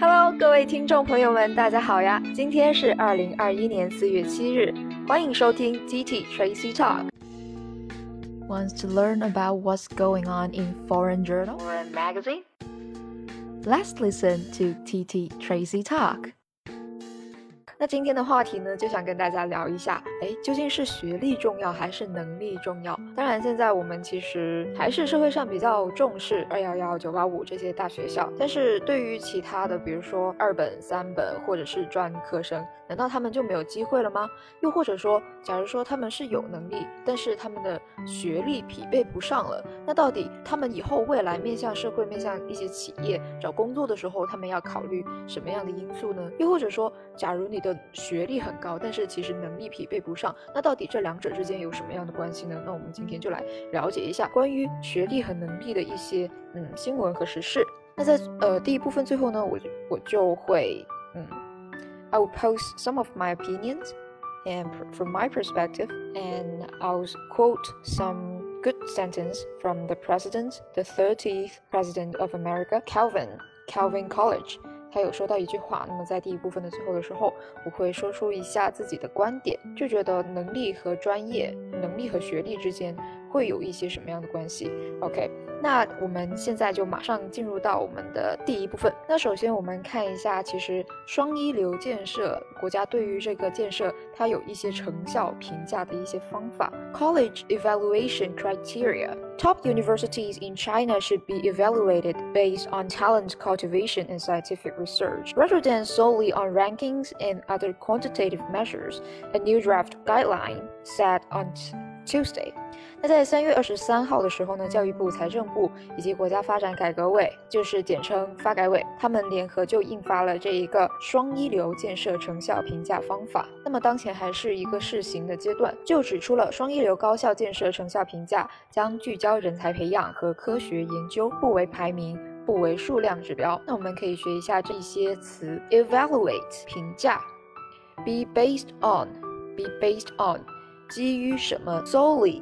Hello，各位听众朋友们，大家好呀！今天是二零二一年四月七日，欢迎收听 TT Tracy Talk。Wants to learn about what's going on in foreign journal or magazine? Let's listen to TT Tracy Talk. 那今天的话题呢，就想跟大家聊一下，哎，究竟是学历重要还是能力重要？当然，现在我们其实还是社会上比较重视二幺幺、九八五这些大学校，但是对于其他的，比如说二本、三本或者是专科生。难道他们就没有机会了吗？又或者说，假如说他们是有能力，但是他们的学历匹配不上了，那到底他们以后未来面向社会、面向一些企业找工作的时候，他们要考虑什么样的因素呢？又或者说，假如你的学历很高，但是其实能力匹配不上，那到底这两者之间有什么样的关系呢？那我们今天就来了解一下关于学历和能力的一些嗯新闻和时事。那在呃第一部分最后呢，我我就会嗯。I will post some of my opinions and from my perspective, and I'll quote some good sentence from the president, the 30th president of America, Calvin, Calvin College. 他有说到一句话，那么在第一部分的最后的时候，我会说出一下自己的观点，就觉得能力和专业、能力和学历之间会有一些什么样的关系？OK。那我们现在就马上进入到我们的第一部分。那首先我们看一下，其实双一流建设国家对于这个建设，它有一些成效评价的一些方法。College evaluation criteria: Top universities in China should be evaluated based on talent cultivation and scientific research, rather than solely on rankings and other quantitative measures. A new draft guideline said on Tuesday。 那在三月二十三号的时候呢，教育部、财政部以及国家发展改革委，就是简称发改委，他们联合就印发了这一个双一流建设成效评价方法。那么当前还是一个试行的阶段，就指出了双一流高校建设成效评价将聚焦人才培养和科学研究，不为排名，不为数量指标。那我们可以学一下这些词：evaluate 评价，be based on，be based on。基于什么，solely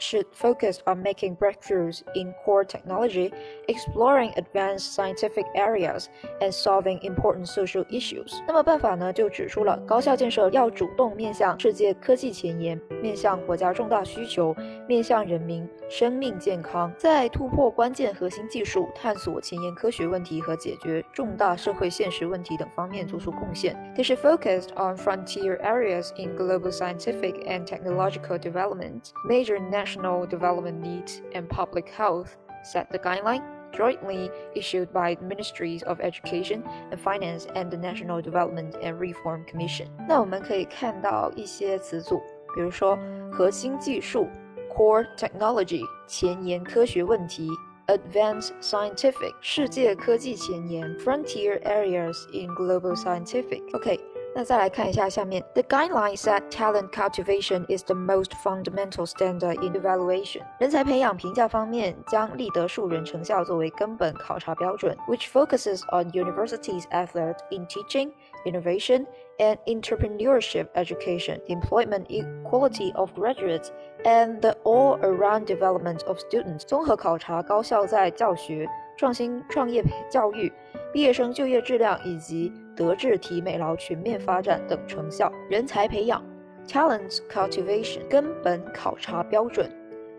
should focus on making breakthroughs in core technology, exploring advanced scientific areas, and solving important social issues。那么办法呢，就指出了高校建设要主动面向世界科技前沿，面向国家重大需求，面向人民生命健康，在突破关键核心技术、探索前沿科学问题和解决重大社会现实问题等方面做出贡献。They should focus on frontier areas in global scientific and technological development, major national national development needs and public health set the guideline jointly issued by the Ministries of Education and Finance and the National Development and Reform Commission。那我们可以看到一些词组，比如说核心技术 （core technology）、前沿科学问题 （advanced scientific）、世界科技前沿 （frontier areas in global scientific）。OK。 那再来看一下下面，The guidelines said talent cultivation is the most fundamental standard in evaluation。人才培养评价方面将立德树人成效作为根本考察标准，which focuses on universities' effort in teaching, innovation, and entrepreneurship education, employment equality of graduates, and the all-around development of students。综合考察高校在教学、创新创业教育。 毕业生就业质量以及德智体美劳全面发展等成效，人才培养 （talent cultivation） 根本考察标准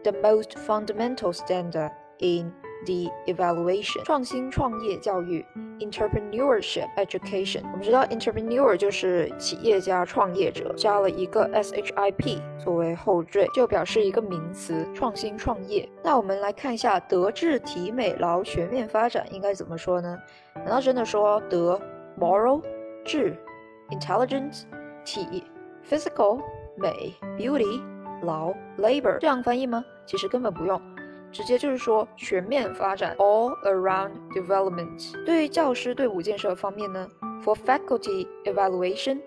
（the most fundamental standard in the evaluation） 创新创业教育 （entrepreneurship education）。我们知道 entrepreneur 就是企业家、创业者，加了一个 ship 作为后缀，就表示一个名词——创新创业。那我们来看一下德智体美劳全面发展应该怎么说呢？难道真的说德 moral 智 intelligence 体 physical 美 beauty 劳 labor 这样翻译吗？其实根本不用，直接就是说全面发展 all around development。对于教师队伍建设方面呢，for faculty evaluation。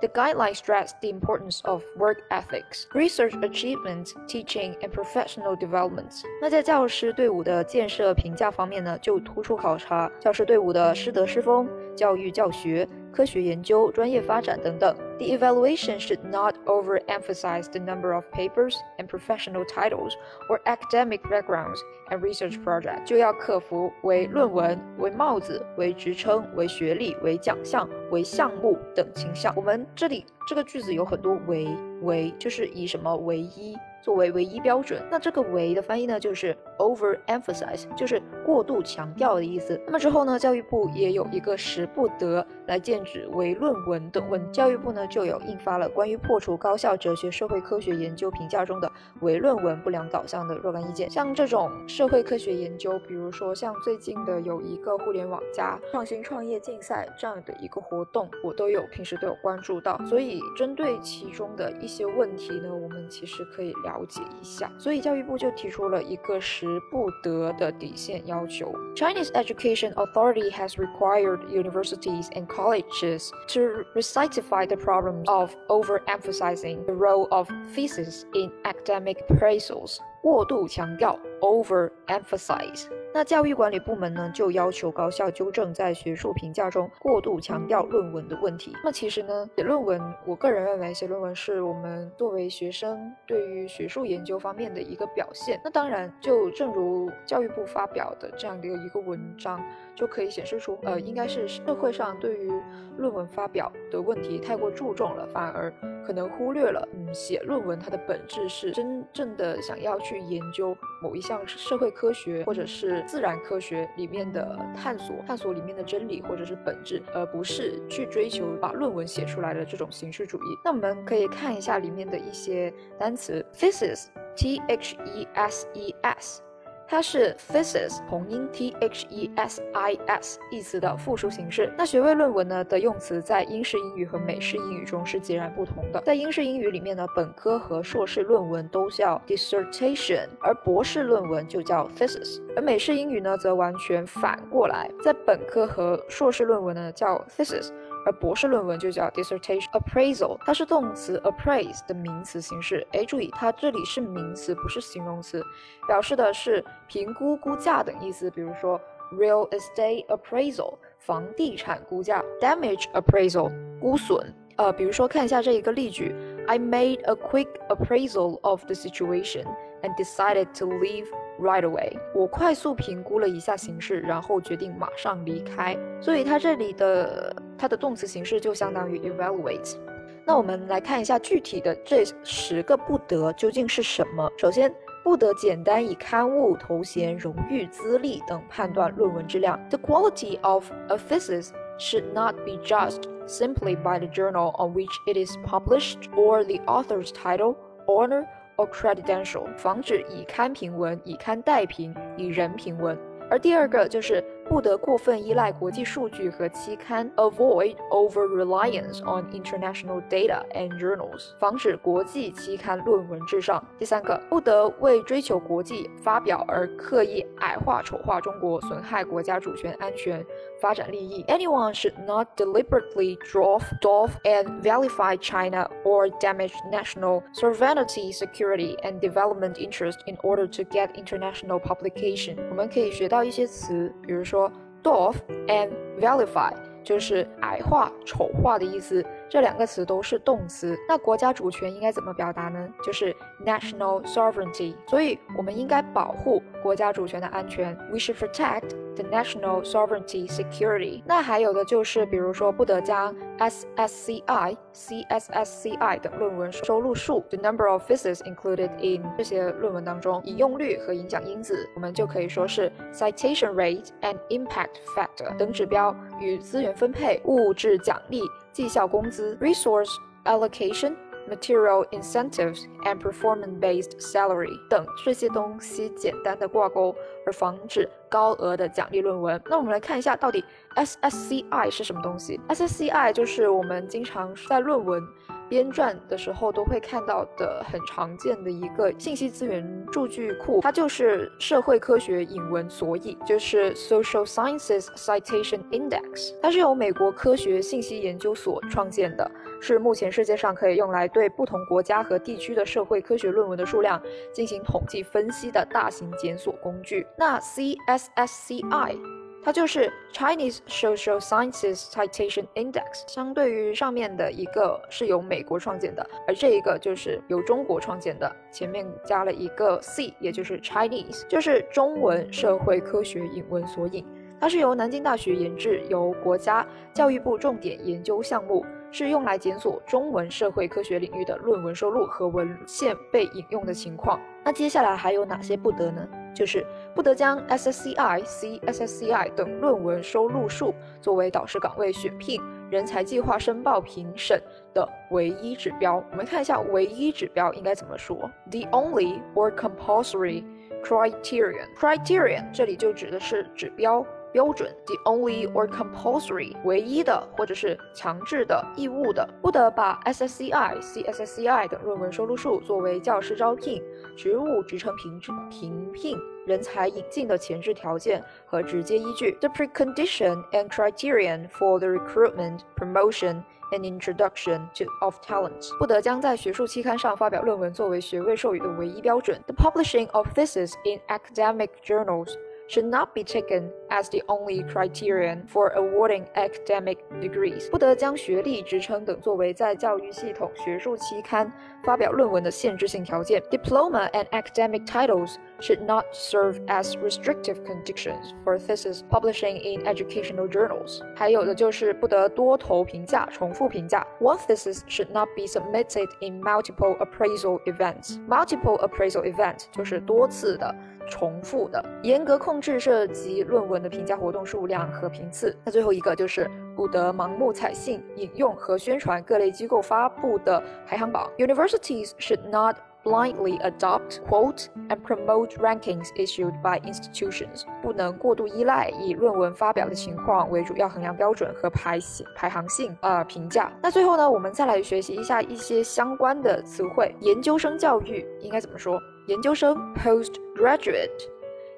The guidelines stress the importance of work ethics, research achievements, teaching, and professional development。那在教师队伍的建设评价方面呢，就突出考察教师队伍的师德师风、 教育教学。科学研究、专业发展等等。The evaluation should not overemphasize the number of papers and professional titles or academic backgrounds and research projects。就要克服为论文、为帽子、为职称、为学历、为奖项、为项目等倾向。我们这里这个句子有很多为为，就是以什么为一。作为唯一标准，那这个“唯”的翻译呢，就是 overemphasize，就是过度强调的意思。那么之后呢，教育部也有一个使不得来剑指为论文等问。教育部呢就有印发了关于破除高校哲学社会科学研究评价中的唯论文不良导向的若干意见。像这种社会科学研究，比如说像最近的有一个互联网加创新创业竞赛这样的一个活动，我都有平时都有关注到。所以针对其中的一些问题呢，我们其实可以。了解一下，所以教育部就提出了一个十不得的底线要求。Chinese Education Authority has required universities and colleges to rectify the problem of overemphasizing the role of thesis in academic appraisals. 过度强调 overemphasize。那教育管理部门呢，就要求高校纠正在学术评价中过度强调论文的问题。那其实呢，写论文，我个人认为写论文是我们作为学生对于学术研究方面的一个表现。那当然，就正如教育部发表的这样的一个文章，就可以显示出，呃，应该是社会上对于论文发表的问题太过注重了，反而可能忽略了，嗯，写论文它的本质是真正的想要去去研究某一项社会科学或者是。自然科学里面的探索，探索里面的真理或者是本质，而不是去追求把论文写出来的这种形式主义。那我们可以看一下里面的一些单词，thesis，t h e s e s。它是 thesis 同音 t h e s i s 意思的复数形式。那学位论文呢的用词在英式英语和美式英语中是截然不同的。在英式英语里面呢，本科和硕士论文都叫 dissertation，而博士论文就叫 thesis。而美式英语呢则完全反过来，在本科和硕士论文呢叫 thesis。而博士论文就叫 dissertation appraisal，它是动词 appraise 的名词形式。哎，注意，它这里是名词，不是形容词，表示的是评估、估价等意思。比如说 real estate appraisal，房地产估价；damage appraisal，估损。呃，比如说看一下这一个例句：I made a quick appraisal of the situation and decided to leave. Right away，我快速评估了一下形势，然后决定马上离开。所以它这里的它的动词形式就相当于 evaluate。那我们来看一下具体的这十个不得究竟是什么。首先，不得简单以刊物、头衔、荣誉、资历等判断论文质量。The quality of a thesis should not be judged simply by the journal on which it is published or the author's title, honor. Or credential，防止以刊评文、以刊代评、以人评文。而第二个就是不得过分依赖国际数据和期刊，avoid over reliance on international data and journals，防止国际期刊论文至上。第三个，不得为追求国际发表而刻意矮化、丑化中国，损害国家主权、安全、发展利益。Anyone should not deliberately draw, doff, and vilify China or damage national sovereignty, security, and development interest in order to get international publication。我们可以学到一些词，比如说。说 doff and vilify 就是矮化、丑化的意思。这两个词都是动词。那国家主权应该怎么表达呢？就是 national sovereignty。所以我们应该保护国家主权的安全。We should protect The national sovereignty security。那还有的就是，比如说不得将 SSCI、CSSCI 等论文收录数 the number of theses included in 这些论文当中，引用率和影响因子，我们就可以说是 citation rate and impact factor 等指标与资源分配、物质奖励。绩效工资 （resource allocation）、material incentives and performance-based salary 等这些东西简单的挂钩，而防止高额的奖励论文。那我们来看一下，到底 SSCI 是什么东西？SSCI 就是我们经常在论文编撰的时候都会看到的很常见的一个信息资源数据库，它就是社会科学引文索引，就是 Social Sciences Citation Index。它是由美国科学信息研究所创建的，是目前世界上可以用来对不同国家和地区的社会科学论文的数量进行统计分析的大型检索工具。那 CSSCI。它就是 Chinese Social Sciences Citation Index，相对于上面的一个是由美国创建的，而这一个就是由中国创建的，前面加了一个 C，也就是 Chinese，就是中文社会科学引文索引。它是由南京大学研制，由国家教育部重点研究项目，是用来检索中文社会科学领域的论文收录和文献被引用的情况。那接下来还有哪些不得呢？就是不得将 SSCI、CSSCI 等论文收录数作为导师岗位选聘、人才计划申报评审的唯一指标。我们看一下唯一指标应该怎么说：the only or compulsory criterion。criterion 这里就指的是指标。标准，the only or compulsory，唯一的或者是强制的、义务的，不得把 SSCI、CSSCI 等论文收录数作为教师招聘、职务职称评评聘、人才引进的前置条件和直接依据。The precondition and criterion for the recruitment, promotion and introduction to of talent，不得将在学术期刊上发表论文作为学位授予的唯一标准。The publishing of thesis in academic journals。should not be taken as the only criterion for awarding academic degrees。不得将学历、职称等作为在教育系统、学术期刊发表论文的限制性条件。Diploma and academic titles should not serve as restrictive conditions for thesis publishing in educational journals。还有的就是不得多头评价、重复评价。One thesis should not be submitted in multiple appraisal events。Multiple appraisal event 就是多次的。重复的，严格控制涉及论文 的评价活动数量和频次。那最后一个就是不得盲目采信、引用和宣传各类机构发布的排行榜。Universities should not blindly adopt, quote, and promote rankings issued by institutions。不能过度依赖以论文发表的情况为主要衡量标准和排行排行性呃评价。那最后呢，我们再来学习一下一些相关的词汇。研究生教育应该怎么说？研究生 postgraduate，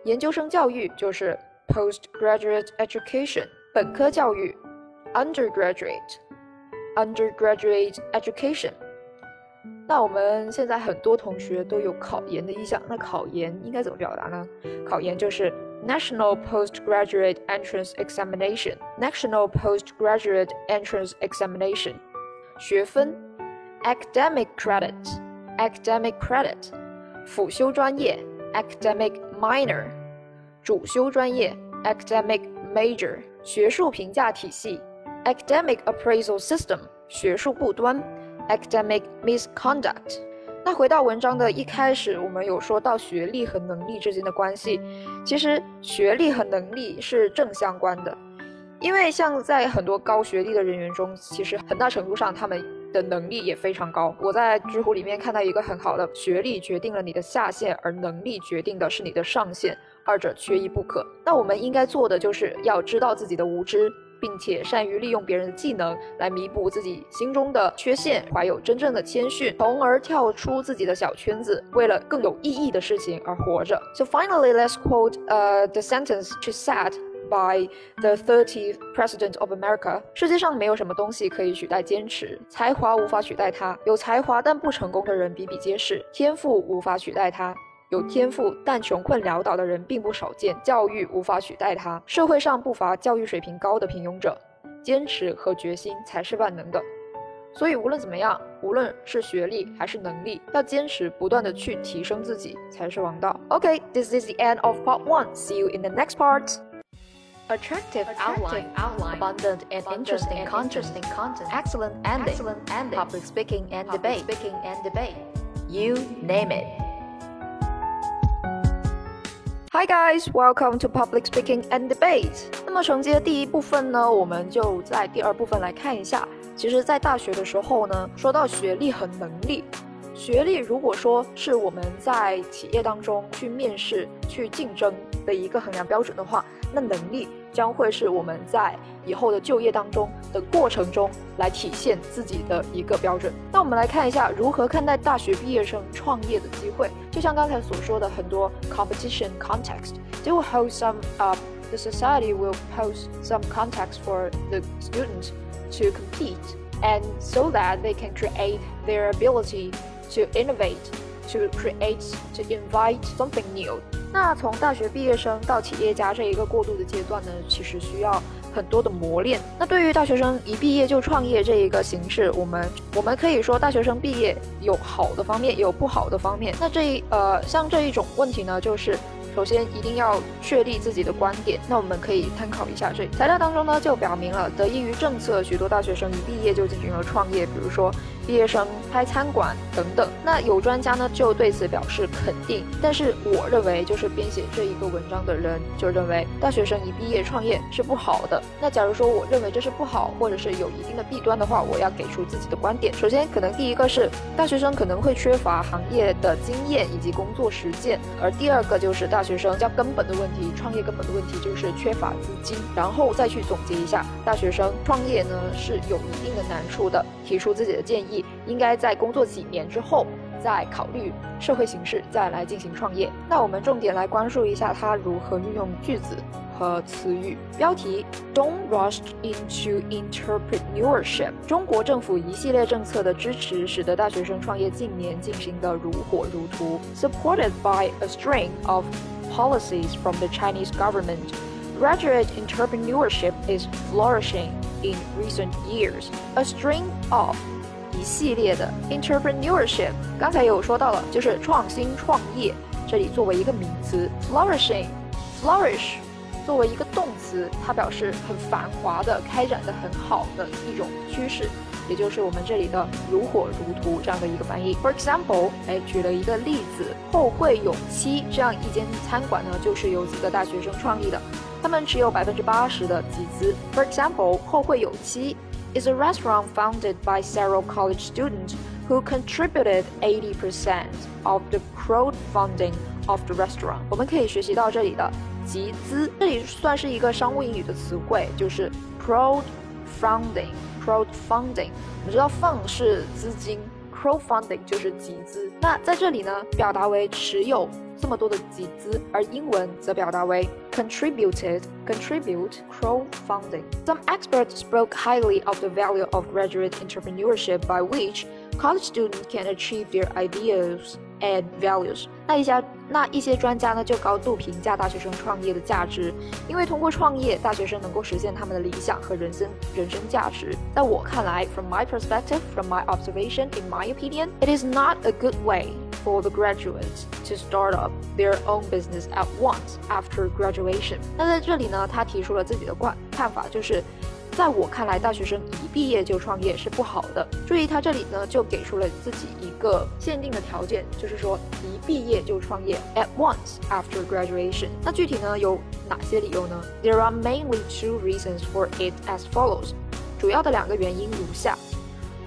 研究生教育就是 postgraduate education。本科教育 undergraduate，undergraduate education。那我们现在很多同学都有考研的意向，那考研应该怎么表达呢？考研就是 National Postgraduate Entrance Examination，National Postgraduate Entrance Examination。学分 academic credit，academic credit。辅修专业 academic minor， 主修专业 academic major，学术评价体系 academic appraisal system，学术不端 academic misconduct。那回到文章的一开始，我们有说到学历和能力之间的关系，其实学历和能力是正相关的，因为像在很多高学历的人员中，其实很大程度上他们。的能力也非常高。我在知乎里面看到一个很好的学历决定了你的下限，而能力决定的是你的上限，二者缺一不可。那我们应该做的就是要知道自己的无知，并且善于利用别人的技能来弥补自己心中的缺陷，怀有真正的谦逊，从而跳出自己的小圈子，为了更有意义的事情而活着。So finally, let's quote uh the sentence she said. By the 30th President of America，世界上没有什么东西可以取代坚持，才华无法取代它。有才华但不成功的人比比皆是，天赋无法取代它。有天赋但穷困潦倒的人并不少见，教育无法取代它。社会上不乏教育水平高的平庸者，坚持和决心才是万能的。所以无论怎么样，无论是学历还是能力，要坚持不断的去提升自己才是王道。OK，this is the end of part one. See you in the next part. Attractive, Attractive outline, outline, abundant and abundant interesting, and content, interesting content, excellent ending, excellent ending, public speaking and public debate, speaking and debate, you name it. Hi guys, welcome to Public Speaking and Debate。那么承接第一部分呢，我们就在第二部分来看一下。其实，在大学的时候呢，说到学历和能力。 学历如果说是我们在企业当中去面试、去竞争 的一个衡量标准的话，那能力将会是我们在以后的就业当中的过程中来体现自己的一个标准。那我们来看一下如何看待大学毕业生创业的机会。就像刚才所说的，很多 competition context they will hold some uh the society will pose some context for the students to compete and so that they can create their ability to innovate, to create, to invite something new。 那从大学毕业生到企业家这一个过渡的阶段呢，其实需要很多的磨练。那对于大学生一毕业就创业这一个形式，我们我们可以说大学生毕业有好的方面，有不好的方面。那这一呃像这一种问题呢，就是首先一定要确立自己的观点。那我们可以参考一下这材料当中呢，就表明了得益于政策，许多大学生一毕业就进行了创业，比如说。毕业生开餐馆等等，那有专家呢就对此表示肯定。但是我认为，就是编写这一个文章的人就认为大学生一毕业创业是不好的。那假如说我认为这是不好，或者是有一定的弊端的话，我要给出自己的观点。首先，可能第一个是大学生可能会缺乏行业的经验以及工作实践，而第二个就是大学生较根本的问题，创业根本的问题就是缺乏资金。然后再去总结一下，大学生创业呢是有一定的难处的，提出自己的建议。应该在工作几年之后，再考虑社会形势，再来进行创业。那我们重点来关注一下它如何运用句子和词语。标题：Don't rush into entrepreneurship。中国政府一系列政策的支持，使得大学生创业近年进行的如火如荼。Supported by a string of policies from the Chinese government, graduate entrepreneurship is flourishing in recent years. A string of 一系列的 entrepreneurship，刚才有说到了，就是创新创业。这里作为一个名词，flourishing，flourish，作为一个动词，它表示很繁华的、开展的很好的一种趋势，也就是我们这里的如火如荼这样的一个翻译。For example，哎，举了一个例子，后会有期这样一间餐馆呢，就是由几个大学生创立的，他们持有百分之八十的集资。For example，后会有期。Is a restaurant founded by several college students who contributed 80% of the crowdfunding of the restaurant。我们可以学习到这里的集资，这里算是一个商务英语的词汇，就是 crowdfunding。crowdfunding，我们知道 fund 是资金，crowdfunding 就是集资。那在这里呢，表达为持有这么多的集资，而英文则表达为 contributed, contribute, crowdfunding. Some experts spoke highly of the value of graduate entrepreneurship by which college students can achieve their ideas and values。那一家那一些专家呢，就高度评价大学生创业的价值，因为通过创业，大学生能够实现他们的理想和人生人生价值。在我看来，from my perspective, from my observation, in my opinion, it is not a good way for the graduates to start up their own business at once after graduation。那在这里呢，他提出了自己的观看法，就是在我看来，大学生一毕业就创业是不好的。注意，他这里呢就给出了自己一个限定的条件，就是说一毕业就创业 at once after graduation。那具体呢有哪些理由呢？There are mainly two reasons for it as follows。主要的两个原因如下。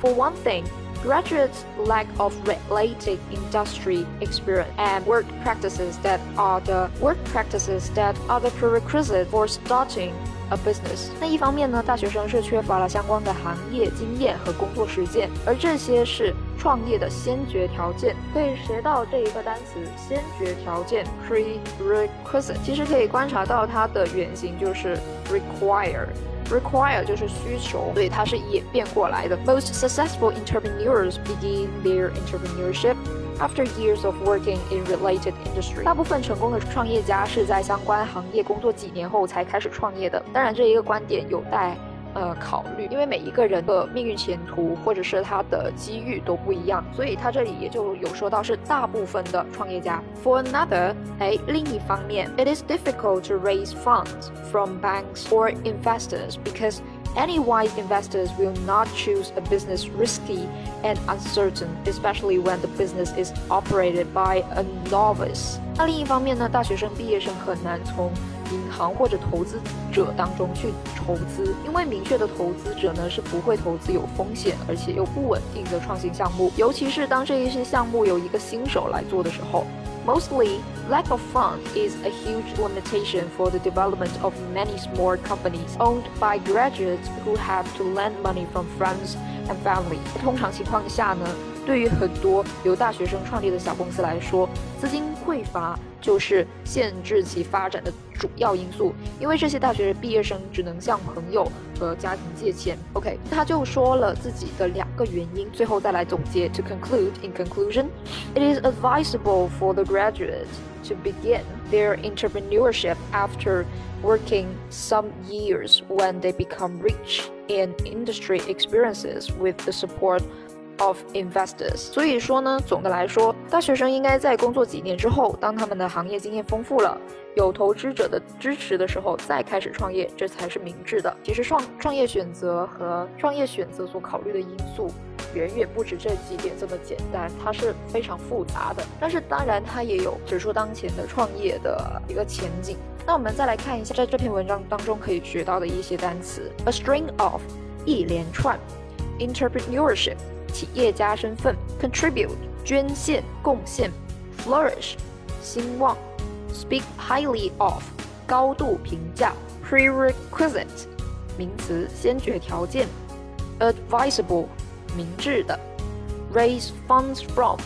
For one thing。 Graduates lack of related industry experience and work practices that are the work practices that are the prerequisite for starting a business。那一方面呢，大学生是缺乏了相关的行业经验和工作实践，而这些是创业的先决条件。可以学到这一个单词“先决条件 ”（prerequisite），其实可以观察到它的原型就是 require。 Require 就是需求，所以它是演变过来的。Most successful entrepreneurs begin their entrepreneurship after years of working in related industry。大部分成功的创业家是在相关行业工作几年后才开始创业的。当然，这一个观点有待。呃，考虑，因为每一个人的命运前途或者是他的机遇都不一样，所以他这里也就有说到是大部分的创业家。For another，哎，另一方面，it is difficult to raise funds from banks or investors because Any wise investors will not choose a business risky and uncertain, especially when the business is operated by a novice. 那另一方面呢，大学生、毕业生很难从银行或者投资者当中去筹资，因为明确的投资者呢是不会投资有风险而且又不稳定的创新项目，尤其是当这一些项目由一个新手来做的时候。Mostly, lack of funds is a huge limitation for the development of many small companies owned by graduates who have to lend money from friends and family. 通常情况下呢，对于很多由大学生创立的小公司来说，资金匮乏就是限制其发展的主要因素。因为这些大学毕业生只能向朋友和家庭借钱。OK，他就说了自己的两 个原因，最后再来总结。To conclude, in conclusion, it is advisable for the graduates to begin their entrepreneurship after working some years when they become rich in industry experiences with the support of investors。所以说呢，总的来说，大学生应该在工作几年之后，当他们的行业经验丰富了，有投资者的支持的时候，再开始创业，这才是明智的。其实创创业选择和创业选择所考虑的因素，远远不止这几点这么简单，它是非常复杂的。但是当然，它也有指出当前的创业的一个前景。那我们再来看一下，在这篇文章当中可以学到的一些单词：a string of，一连串；entrepreneurship。企业家身份，contribute 捐献贡献，flourish 兴旺，speak highly of 高度评价，prerequisite 名词先决条件，advisable 明智的，raise funds from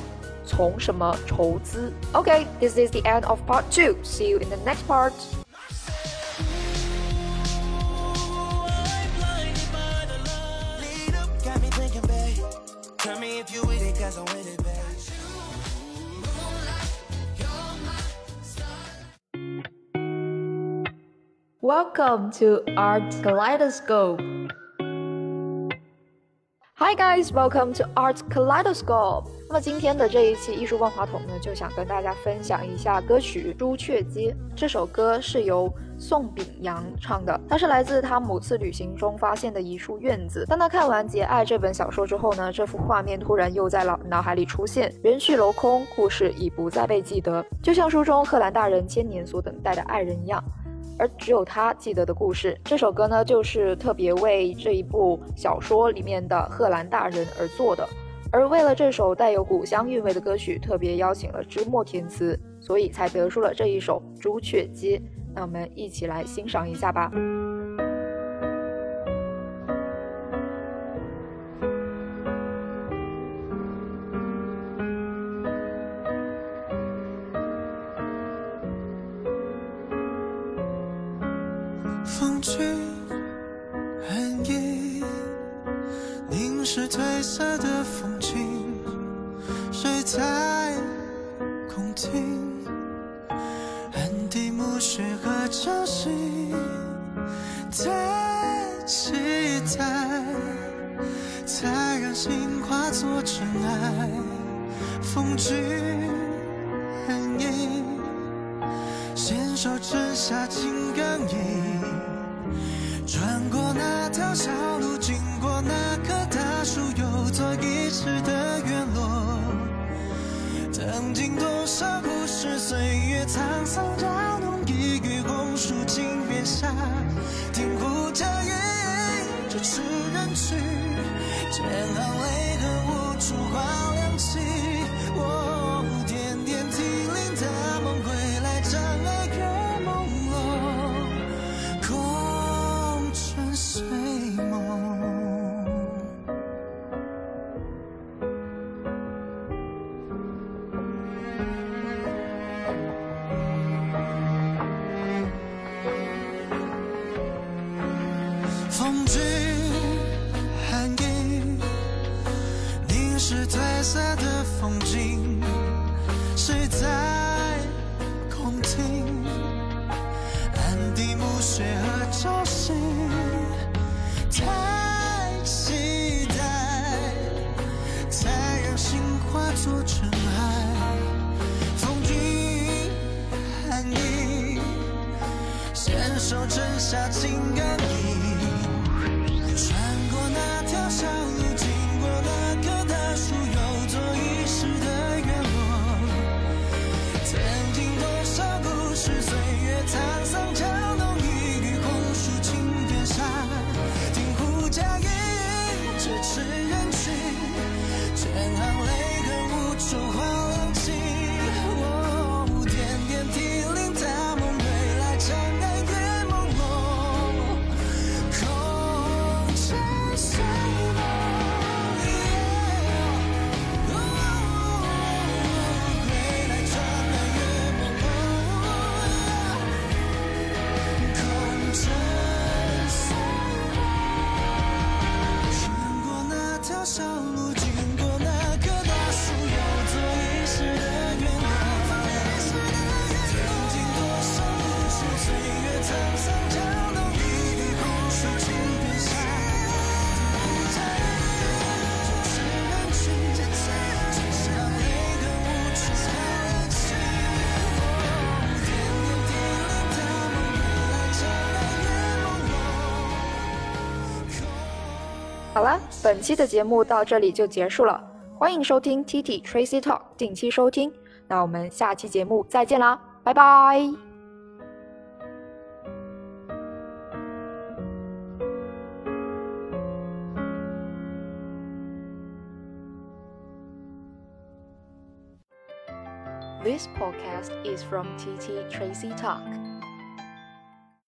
从什么筹资。Okay，this is the end of part two. See you in the next part. Tell me if you with it, cause I'm with it. Welcome to Art Kaleidoscope. Hi guys, welcome to Art Kaleidoscope. 那么今天的这一期艺术万花筒呢，就想跟大家分享一下歌曲《朱雀街》。这首歌是由宋秉洋唱的，它是来自他某次旅行中发现的一处院子。当他看完《节爱》这本小说之后呢，这幅画面突然又在脑脑海里出现，人去楼空，故事已不再被记得，就像书中贺兰大人千年所等待的爱人一样。而只有他记得的故事，这首歌呢，就是特别为这一部小说里面的贺兰大人而做的。而为了这首带有古香韵味的歌曲，特别邀请了芝墨填词，所以才得出了这一首《朱雀街》。那我们一起来欣赏一下吧。期待，才让心化作尘埃。风去寒夜，纤手折下情感印。穿过那条小路，经过那棵大树，又做一次的院落。曾经多少是人去，千行泪痕无处话亮本期的节目到这里就结束了。欢迎收听 T T Tracy Talk，定期收听。那我们下期节目再见啦，拜拜。This podcast is from T T Tracy Talk.